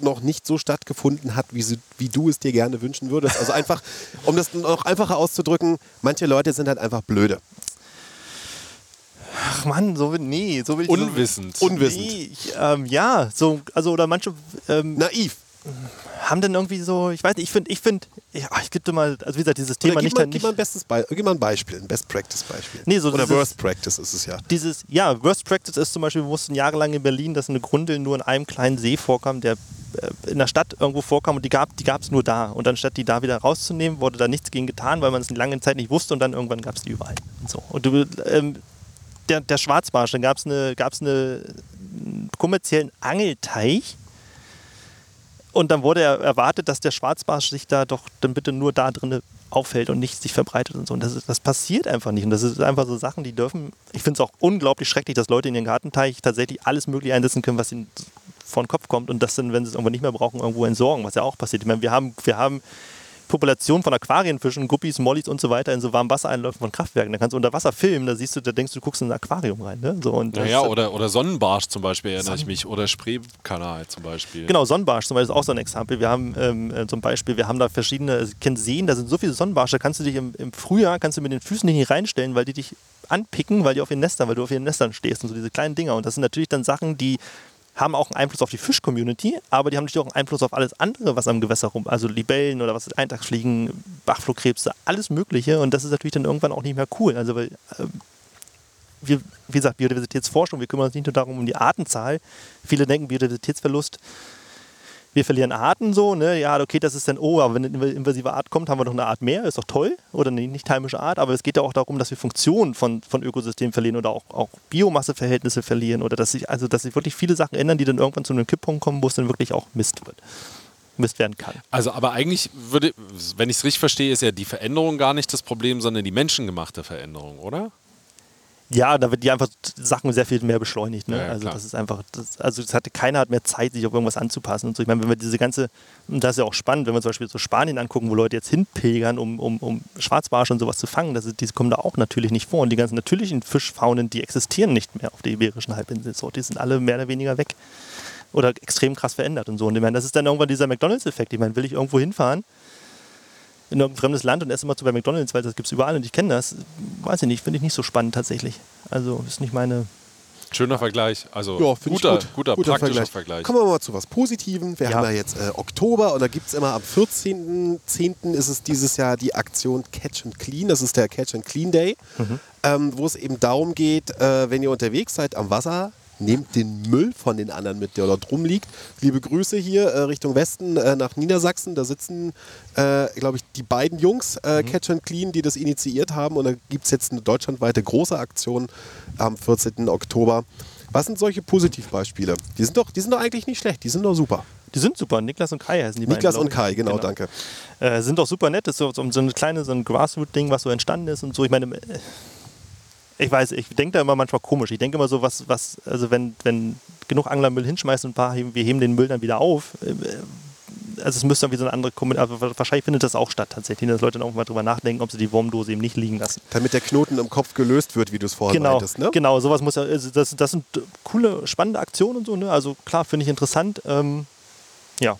noch nicht so stattgefunden hat, wie, sie, wie du es dir gerne wünschen würdest. Also einfach, um das noch einfacher auszudrücken, manche Leute sind halt einfach blöde. Ach Mann, so will, nee, so will ich Unwissend. So, unwissend. Nee, ich, ähm, ja, so, also oder manche ähm, Naiv. Haben dann irgendwie so, ich weiß nicht, ich finde, ich finde, ja, ich gebe dir mal, also wie gesagt, dieses Thema Oder nicht, gib, mal, nicht gib, mal ein bestes Be gib mal ein Beispiel, ein Best Practice Beispiel. Nee, so Oder dieses- Worst Practice ist es ja. dieses, ja, Worst Practice ist zum Beispiel, wir wussten jahrelang in Berlin, dass eine Grundel nur in einem kleinen See vorkam, der äh, in der Stadt irgendwo vorkam und die gab die es nur da. Und anstatt die da wieder rauszunehmen, wurde da nichts gegen getan, weil man es eine lange Zeit nicht wusste und dann irgendwann gab es die überall. Und, so. und du, ähm, der, der Schwarzbarsch, dann gab es eine, gab's eine einen kommerziellen Angelteich. Und dann wurde er erwartet, dass der Schwarzbarsch sich da doch dann bitte nur da drin aufhält und nicht sich verbreitet und so. Und das, das passiert einfach nicht. Und das ist einfach so Sachen, die dürfen. Ich finde es auch unglaublich schrecklich, dass Leute in ihren Gartenteich tatsächlich alles Mögliche einsetzen können, was ihnen vor den Kopf kommt und das dann, wenn sie es irgendwann nicht mehr brauchen, irgendwo entsorgen, was ja auch passiert. Ich meine, wir haben, wir haben Populationen von Aquarienfischen, Guppies, Mollys und so weiter in so warmen Wassereinläufen von Kraftwerken. Da kannst du unter Wasser filmen, da siehst du, da denkst du, du guckst in ein Aquarium rein. Ne? So, und Naja, oder, oder Sonnenbarsch zum Beispiel erinnere ich mich. Oder Spreekanal zum Beispiel. Genau, Sonnenbarsch zum Beispiel ist auch so ein Exempel. Wir haben ähm, äh, zum Beispiel, wir haben da verschiedene, also, ihr kennt Seen, da sind so viele Sonnenbarsche, da kannst du dich im, im Frühjahr, kannst du mit den Füßen nicht reinstellen, weil die dich anpicken, weil die auf ihren Nestern, weil du auf ihren Nestern stehst und so diese kleinen Dinger. Und das sind natürlich dann Sachen, die haben auch einen Einfluss auf die Fisch-Community, aber die haben natürlich auch einen Einfluss auf alles andere, was am Gewässer rum, also Libellen oder was Eintagsfliegen, Bachflohkrebse, alles Mögliche. Und das ist natürlich dann irgendwann auch nicht mehr cool. Also weil ähm, wir, wie gesagt, Biodiversitätsforschung, wir kümmern uns nicht nur darum um die Artenzahl. Viele denken Biodiversitätsverlust, wir verlieren Arten so, ne? Ja, okay, das ist dann, oh, aber wenn eine invasive Art kommt, haben wir doch eine Art mehr, ist doch toll. Oder eine nicht heimische Art, aber es geht ja auch darum, dass wir Funktionen von, von Ökosystemen verlieren oder auch, auch Biomasseverhältnisse verlieren oder dass sich, also dass sich wirklich viele Sachen ändern, die dann irgendwann zu einem Kipppunkt kommen, wo es dann wirklich auch Mist wird. Mist werden kann. Also, aber eigentlich würde, wenn ich es richtig verstehe, ist ja die Veränderung gar nicht das Problem, sondern die menschengemachte Veränderung, oder? Ja, da wird die einfach Sachen sehr viel mehr beschleunigt. Ne? Ja, ja, also klar. das ist einfach, das, also es hatte keiner hat mehr Zeit, sich auf irgendwas anzupassen und so. Ich meine, wenn wir diese ganze, und das ist ja auch spannend, wenn wir zum Beispiel so Spanien angucken, wo Leute jetzt hinpilgern, um, um, um Schwarzbarsche und sowas zu fangen, das ist, die kommen da auch natürlich nicht vor. Und die ganzen natürlichen Fischfaunen, die existieren nicht mehr auf der Iberischen Halbinsel. So, die sind alle mehr oder weniger weg. Oder extrem krass verändert und so. Und ich meine, das ist dann irgendwann dieser McDonalds-Effekt. Ich meine, will ich irgendwo hinfahren, in irgendein fremdes Land und esse immer zu bei McDonalds, weil das gibt es überall und ich kenne das, weiß ich nicht, finde ich nicht so spannend tatsächlich. Also ist nicht meine. Schöner Vergleich. Also Ja, guter, gut. guter, Guter praktischer Vergleich. Kommen wir mal zu was Positivem. Wir Ja. haben ja jetzt äh, Oktober und da gibt es immer am 14.10. ist es dieses Jahr die Aktion Catch and Clean. Das ist der Catch and Clean Day, Mhm. ähm, wo es eben darum geht, äh, wenn ihr unterwegs seid am Wasser, nehmt den Müll von den anderen mit, der dort rumliegt. Liebe Grüße hier äh, Richtung Westen äh, nach Niedersachsen. Da sitzen, äh, glaube ich, die beiden Jungs, äh, Catch and Clean, die das initiiert haben. Und da gibt es jetzt eine deutschlandweite große Aktion am 14. Oktober. Was sind solche Positivbeispiele? Die sind doch, die sind doch eigentlich nicht schlecht, die sind doch super. Die sind super. Niklas und Kai heißen die Niklas beiden. und glaub Kai, ich. genau, danke. Äh, sind doch super nett. Das ist so, so, so eine kleine, so ein Grassroot-Ding, was so entstanden ist und so. Ich meine, äh, Ich weiß, ich denke da immer manchmal komisch. Ich denke immer so, was, was, also wenn, wenn genug Angler Müll hinschmeißen und ein paar, wir heben den Müll dann wieder auf. äh, Also es müsste irgendwie so eine andere Kommunikation, aber wahrscheinlich findet das auch statt tatsächlich, dass Leute dann auch mal drüber nachdenken, ob sie die Wurmdose eben nicht liegen lassen. Damit der Knoten im Kopf gelöst wird, wie du es vorhin Genau, meintest. Ne? genau, sowas muss ja, also das, das sind coole, spannende Aktionen und so, ne? Also klar, finde ich interessant. Ähm, ja,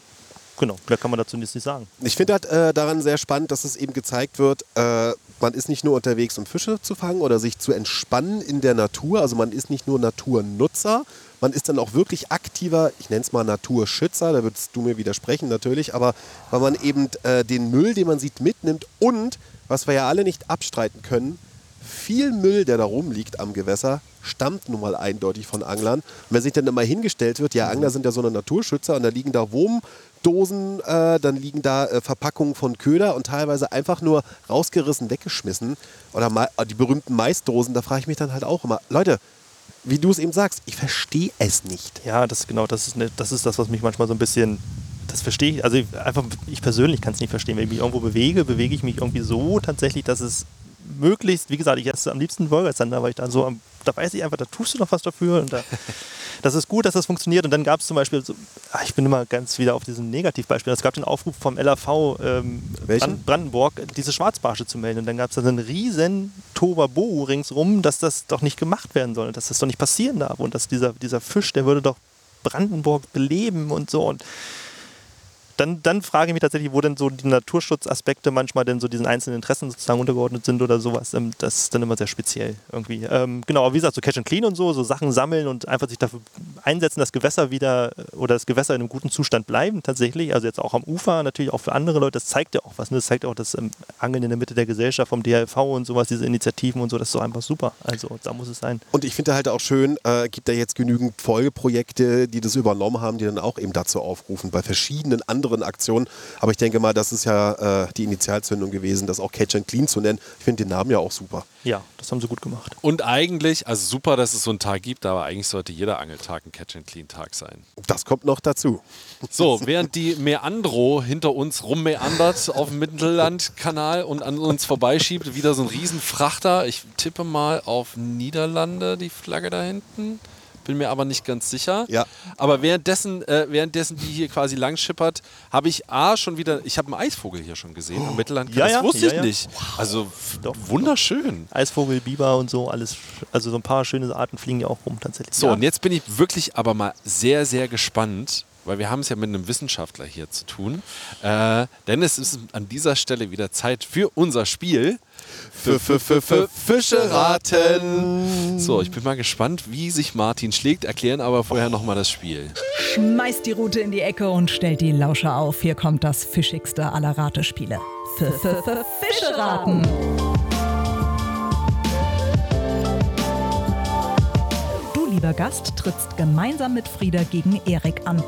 genau, mehr kann man dazu nicht sagen. Ich finde halt äh, daran sehr spannend, dass es eben gezeigt wird, äh, man ist nicht nur unterwegs, um Fische zu fangen oder sich zu entspannen in der Natur. Also man ist nicht nur Naturnutzer, man ist dann auch wirklich aktiver, ich nenne es mal Naturschützer, da würdest du mir widersprechen natürlich, aber weil man eben äh, den Müll, den man sieht, mitnimmt und, was wir ja alle nicht abstreiten können, viel Müll, der da rumliegt am Gewässer, stammt nun mal eindeutig von Anglern. Und wenn sich dann immer hingestellt wird, ja, Angler sind ja so eine Naturschützer und da liegen da Wurmdosen, äh, dann liegen da äh, Verpackungen von Köder und teilweise einfach nur rausgerissen, weggeschmissen. Oder Ma die berühmten Maisdosen, da frage ich mich dann halt auch immer, Leute, wie du es eben sagst, ich verstehe es nicht. Ja, das genau, das ist, ne, das ist das, was mich manchmal so ein bisschen, das verstehe ich, also ich, einfach, ich persönlich kann es nicht verstehen. Wenn ich mich irgendwo bewege, bewege ich mich irgendwie so tatsächlich, dass es möglichst, wie gesagt, ich esse am liebsten Wolgasander, weil ich da so, am, da weiß ich einfach, da tust du noch was dafür und da, das ist gut, dass das funktioniert. Und dann gab es zum Beispiel, so, ah, ich bin immer ganz wieder auf diesem Negativbeispiel, es gab den Aufruf vom LAV ähm, Brandenburg, diese Schwarzbarsche zu melden. Und dann gab es da so einen riesen Tohuwabohu ringsrum, dass das doch nicht gemacht werden soll, dass das doch nicht passieren darf und dass dieser, dieser Fisch, der würde doch Brandenburg beleben und so. Und dann, dann frage ich mich tatsächlich, wo denn so die Naturschutzaspekte manchmal denn so diesen einzelnen Interessen sozusagen untergeordnet sind oder sowas. Ähm, Das ist dann immer sehr speziell irgendwie. Ähm, genau, aber wie gesagt, so Catch and Clean und so, so Sachen sammeln und einfach sich dafür einsetzen, dass Gewässer wieder äh, oder das Gewässer in einem guten Zustand bleiben tatsächlich. Also jetzt auch am Ufer, natürlich auch für andere Leute, das zeigt ja auch was. Ne? Das zeigt auch das ähm, Angeln in der Mitte der Gesellschaft vom DLV und sowas, diese Initiativen und so, das ist doch einfach super. Also da muss es sein. Und ich finde halt auch schön, äh, gibt da jetzt genügend Folgeprojekte, die das übernommen haben, die dann auch eben dazu aufrufen, bei verschiedenen anderen Aktionen. Aber ich denke mal, das ist ja äh, die Initialzündung gewesen, das auch Catch and Clean zu nennen. Ich finde den Namen ja auch super. Ja, das haben sie gut gemacht. Und eigentlich, also super, dass es so einen Tag gibt, aber eigentlich sollte jeder Angeltag ein Catch-and-Clean-Tag sein. Das kommt noch dazu. So, während die Meandro hinter uns rummeandert auf dem Mittellandkanal und an uns vorbeischiebt, wieder so ein Riesenfrachter. Ich tippe mal auf Niederlande, die Flagge da hinten. Bin mir aber nicht ganz sicher. Ja. Aber währenddessen, äh, währenddessen die hier quasi lang schippert, habe ich A schon wieder, ich habe einen Eisvogel hier schon gesehen am Mittellandkanal. Ja, ja, das wusste ja, ich ja. nicht. Also Doch. wunderschön. Eisvogel, Biber und so, alles. Also so ein paar schöne Arten fliegen ja auch rum tatsächlich. So, ja. und jetzt bin ich wirklich aber mal sehr, sehr gespannt, weil wir haben es ja mit einem Wissenschaftler hier zu tun. Äh, denn es ist an dieser Stelle wieder Zeit für unser Spiel. Fische raten. So, ich bin mal gespannt, wie sich Martin schlägt, erklären aber vorher nochmal das Spiel. Schmeißt die Rute in die Ecke und stellt die Lauscher auf. Hier kommt das fischigste aller Ratespiele. Fische raten. Du, lieber Gast, trittst gemeinsam mit Frieda gegen Erik an.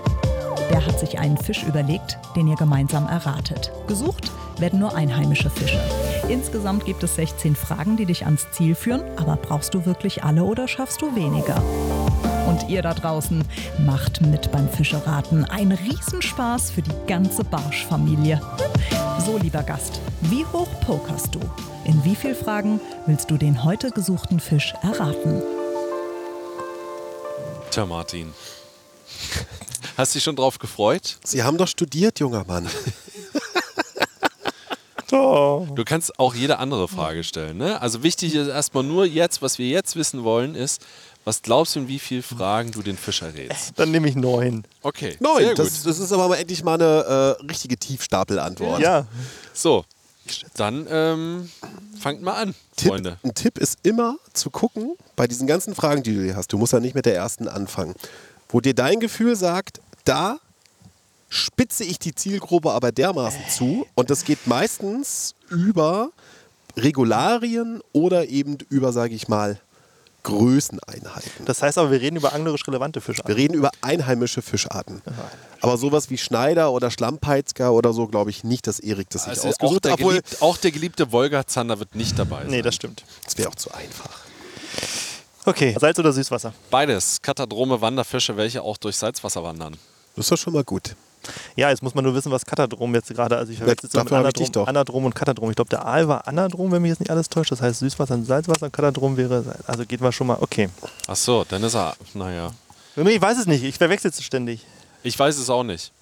Der hat sich einen Fisch überlegt, den ihr gemeinsam erratet. Gesucht werden nur einheimische Fische. Insgesamt gibt es 16 Fragen, die dich ans Ziel führen. Aber brauchst du wirklich alle oder schaffst du weniger? Und ihr da draußen macht mit beim Fischeraten. Ein Riesenspaß für die ganze Barschfamilie. So, lieber Gast, wie hoch pokerst du? In wie vielen Fragen willst du den heute gesuchten Fisch erraten? Tja, Martin. Hast du dich schon drauf gefreut? Sie haben doch studiert, junger Mann. Du kannst auch jede andere Frage stellen. Ne? Also wichtig ist erstmal nur jetzt, was wir jetzt wissen wollen, ist, was glaubst du, in wie vielen Fragen du den Fisch errätst? Dann nehme ich neun. Okay, sehr Neun, gut. das, das ist aber mal endlich mal eine äh, richtige Tiefstapelantwort. Ja, So, dann ähm, fangt mal an, Tipp, Freunde. ein Tipp ist immer zu gucken, bei diesen ganzen Fragen, die du hier hast, du musst ja nicht mit der ersten anfangen, wo dir dein Gefühl sagt, da spitze ich die Zielgruppe aber dermaßen zu und das geht meistens über Regularien oder eben über, sage ich mal, Größeneinheiten. das heißt aber, wir reden über anglerisch relevante Fische. Wir reden über einheimische Fischarten. Aber sowas wie Schneider oder Schlammpeizger oder so, glaube ich nicht, dass Erik das sich Also auch, ausgesucht der hat. Obwohl, geliebte, auch der geliebte Wolga-Zander wird nicht dabei sein. Nee, das stimmt. das wäre auch zu einfach. Okay, Salz oder Süßwasser? Beides. Katadrome Wanderfische, welche auch durch Salzwasser wandern. Das ist doch schon mal gut. Ja, jetzt muss man nur wissen, was Katadrom jetzt gerade, also ich verwechsel es Ja, mit Anadrom, doch. Anadrom und Katadrom. Ich glaube, der Aal war Anadrom, wenn mich jetzt nicht alles täuscht. Das heißt Süßwasser und Salzwasser. Katadrom wäre, also geht mal schon mal, okay. Ach so, dann ist er, naja. Nee, Ich weiß es nicht, ich verwechsel es ständig. Ich weiß es auch nicht.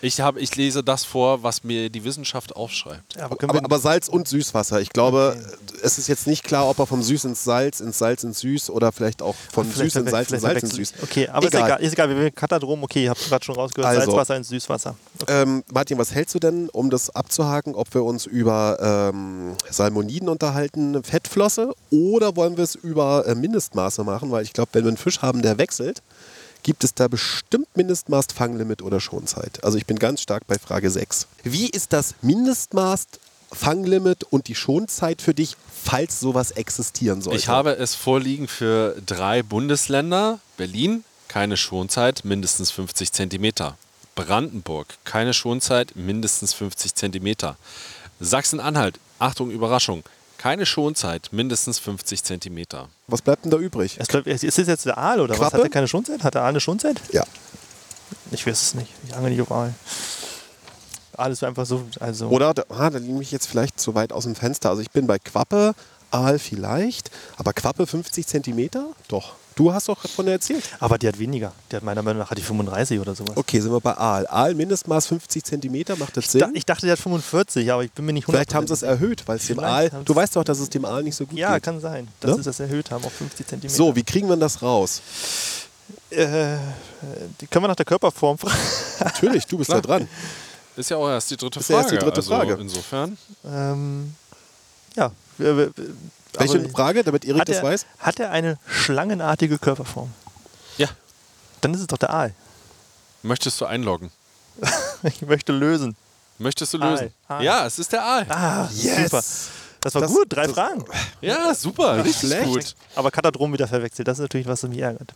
Ich, hab, ich lese das vor, was mir die Wissenschaft aufschreibt. Ja, aber Aber, aber Salz und Süßwasser. Ich glaube, es ist jetzt nicht klar, ob er vom Süß ins Salz, ins Salz ins Süß oder vielleicht auch von vielleicht Süß ins Salz ins Salz ins Süß. Okay, aber Egal. ist egal. Ist egal, wir wählen Katadrom, okay, ihr habt gerade schon rausgehört, Also. Salzwasser ins Süßwasser. Ähm, Martin, was hältst du denn, um das abzuhaken, ob wir uns über ähm, Salmoniden unterhalten, Fettflosse, oder wollen wir es über äh, Mindestmaße machen? Weil ich glaube, wenn wir einen Fisch haben, der wechselt, gibt es da bestimmt Mindestmaß, Fanglimit oder Schonzeit. Also ich bin ganz stark bei Frage 6. Wie ist das Mindestmaß, Fanglimit und die Schonzeit für dich, falls sowas existieren sollte? Ich habe es vorliegen für drei Bundesländer. Berlin, keine Schonzeit, mindestens 50 Zentimeter. Brandenburg, keine Schonzeit, mindestens 50 Zentimeter. Sachsen-Anhalt, Achtung, Überraschung, keine Schonzeit, mindestens 50 Zentimeter. Was bleibt denn da übrig? Es bleibt- Ist es jetzt der Aal oder was? Quappe? Hat er keine Schonzeit? Hat der Aal eine Schonzeit? Ja. Ich weiß es nicht. Ich angel nicht auf Aal. Aal ist einfach so, also... Oder, da, ah, da liege ich jetzt vielleicht zu weit aus dem Fenster. Also ich bin bei Quappe, Aal vielleicht, aber Quappe 50 Zentimeter? Doch. Du hast doch davon erzählt. Aber die hat weniger. Die hat meiner Meinung nach hat die 35 oder sowas. Okay, sind wir bei Aal. Aal Mindestmaß 50 Zentimeter, macht das Da, Sinn? ich dachte, die hat 45, aber ich bin mir nicht Vielleicht haben sie es erhöht, weil es dem Aal. Du weißt doch, dass es dem Aal nicht so gut Ja, geht. kann sein, dass Ne? sie das erhöht haben auf 50 Zentimeter. So, wie kriegen wir das raus? Äh, die können wir nach der Körperform fragen. Natürlich, du bist da dran. Ist ja auch erst die dritte Ist ja Frage. erst die dritte also Frage. Insofern. ähm, ja. Welche aber Frage, damit Erik hat das er, weiß? Hat er eine schlangenartige Körperform? Ja. Dann ist es doch der Aal. Möchtest du einloggen? Ich möchte lösen. Möchtest du Aal. lösen? Aal. Ja, es ist der Aal. Ah, super. Das war Das- gut, drei das- Fragen. Ja, super, richtig schlecht. gut. Aber Katadrom wieder verwechselt. Das ist natürlich, was mich ärgert.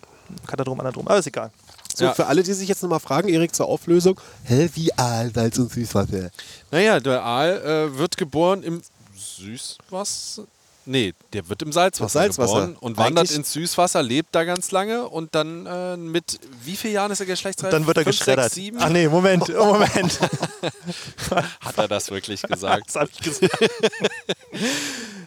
Katadrom, Anadrom. Aber ist egal. So, Ja. für alle, die sich jetzt nochmal fragen, Erik, zur Auflösung. Hä, wie Aal, Salz und Süßwasser? Naja, der Aal äh, wird geboren im Süßwasser. Nee, der wird im Salzwasser, Salzwasser. geboren und wandert Eigentlich- ins Süßwasser, lebt da ganz lange und dann äh, mit wie vielen Jahren ist er geschlechtsreif? Dann wird er Fünf, geschreddert. Sechs, sieben? Ach nee, Moment, oh, Moment. Hat er das wirklich gesagt? Das habe ich gesagt.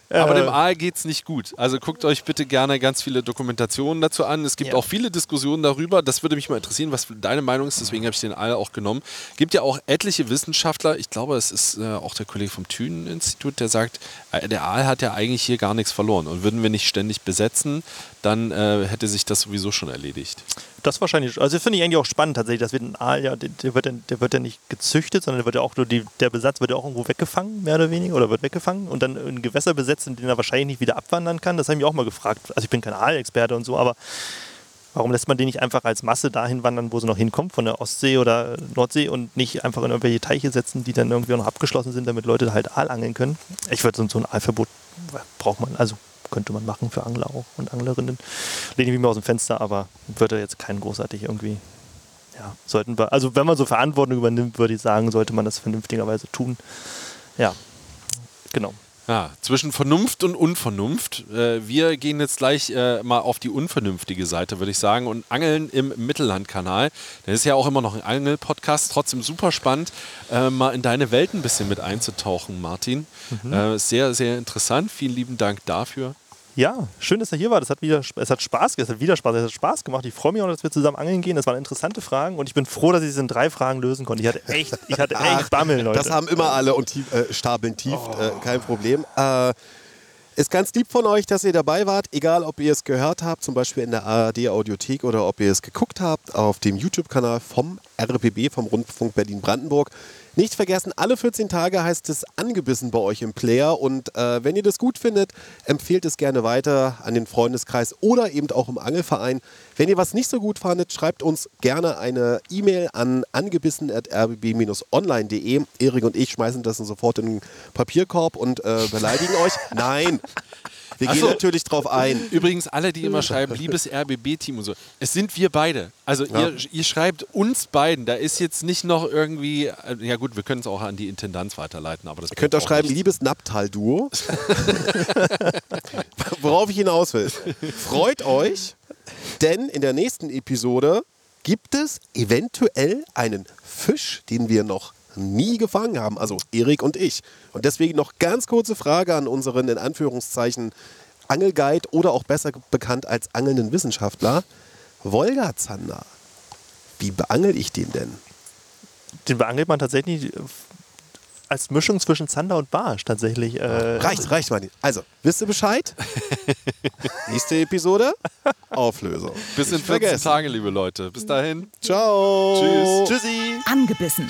Aber Äh, dem Aal geht es nicht gut. Also guckt euch bitte gerne ganz viele Dokumentationen dazu an. Es gibt Ja. auch viele Diskussionen darüber. Das würde mich mal interessieren, was deine Meinung ist. Deswegen habe ich den Aal auch genommen. gibt ja auch etliche Wissenschaftler. Ich glaube, es ist äh, auch der Kollege vom Thünen-Institut, der sagt, äh, der Aal hat ja eigentlich hier gar nichts verloren. Und würden wir nicht ständig besetzen, dann äh, hätte sich das sowieso schon erledigt. Das wahrscheinlich. Also finde ich eigentlich auch spannend tatsächlich. Das wird ein Aal, ja, der, wird, der wird ja nicht gezüchtet, sondern der wird ja auch nur die, der Besatz wird ja auch irgendwo weggefangen, mehr oder weniger, oder wird weggefangen und dann in Gewässer besetzt, in denen er wahrscheinlich nicht wieder abwandern kann. Das habe ich mich auch mal gefragt. Also ich bin kein Aalexperte und so, aber warum lässt man den nicht einfach als Masse dahin wandern, wo sie noch hinkommt, von der Ostsee oder Nordsee und nicht einfach in irgendwelche Teiche setzen, die dann irgendwie noch abgeschlossen sind, damit Leute halt Aal angeln können? Ich würde so ein Aalverbot braucht man, also könnte man machen für Angler auch und Anglerinnen. Lehne ich mich mal aus dem Fenster, aber würde jetzt keinen großartig irgendwie, ja, sollten wir, also wenn man so Verantwortung übernimmt, würde ich sagen, sollte man das vernünftigerweise tun. Ja, genau. Ja, zwischen Vernunft und Unvernunft. Äh, wir gehen jetzt gleich äh, mal auf die unvernünftige Seite, würde ich sagen, und angeln im Mittellandkanal. Das ist ja auch immer noch ein Angel-Podcast, trotzdem super spannend, äh, mal in deine Welt ein bisschen mit einzutauchen, Martin. Äh, sehr, sehr interessant. Vielen lieben Dank dafür. Ja, schön, dass er hier war. Das hat wieder, es hat Spaß, es hat wieder Spaß, es hat Spaß gemacht. Ich freue mich auch, dass wir zusammen angeln gehen. Das waren interessante Fragen und ich bin froh, dass ich es in drei Fragen lösen konnte. Ich hatte echt, ich hatte echt Bammel, Leute. Das haben immer alle und tief, äh, stapeln tief, äh, kein Problem. Äh, ist ganz lieb von euch, dass ihr dabei wart, egal ob ihr es gehört habt, zum Beispiel in der ARD Audiothek oder ob ihr es geguckt habt auf dem YouTube-Kanal vom RBB, vom Rundfunk Berlin-Brandenburg. Nicht vergessen, alle 14 Tage heißt es angebissen bei euch im Player und äh, wenn ihr das gut findet, empfehlt es gerne weiter an den Freundeskreis oder eben auch im Angelverein. Wenn ihr was nicht so gut fandet, schreibt uns gerne eine E-Mail an angebissen.rbb-online.de. Erik und ich schmeißen das dann sofort in den Papierkorb und äh, beleidigen euch. Nein, wir gehen so. natürlich drauf ein. Übrigens, alle, die immer schreiben, liebes RBB-Team und so, es sind wir beide. Also Ja. ihr, ihr schreibt uns beiden. Da ist jetzt nicht noch irgendwie, äh, ja gut, wir können es auch an die Intendanz weiterleiten, aber das Ihr könnt auch schreiben, nichts. liebes Napptal-Duo. Worauf ich hinaus will. Freut euch, denn in der nächsten Episode gibt es eventuell einen Fisch, den wir noch nie gefangen haben, also Erik und ich. Und deswegen noch ganz kurze Frage an unseren in Anführungszeichen Angelguide oder auch besser bekannt als angelnden Wissenschaftler. Wolga Zander, wie beangel ich den denn? Den beangelt man tatsächlich äh, als Mischung zwischen Zander und Barsch tatsächlich. Äh, Reicht, reicht, Manni. Also, wisst ihr Bescheid? Nächste Episode, Auflösung. Bis in Nicht 14 vergessen. Tage, liebe Leute. Bis dahin. Ciao. Tschüss. Tschüssi! Angebissen.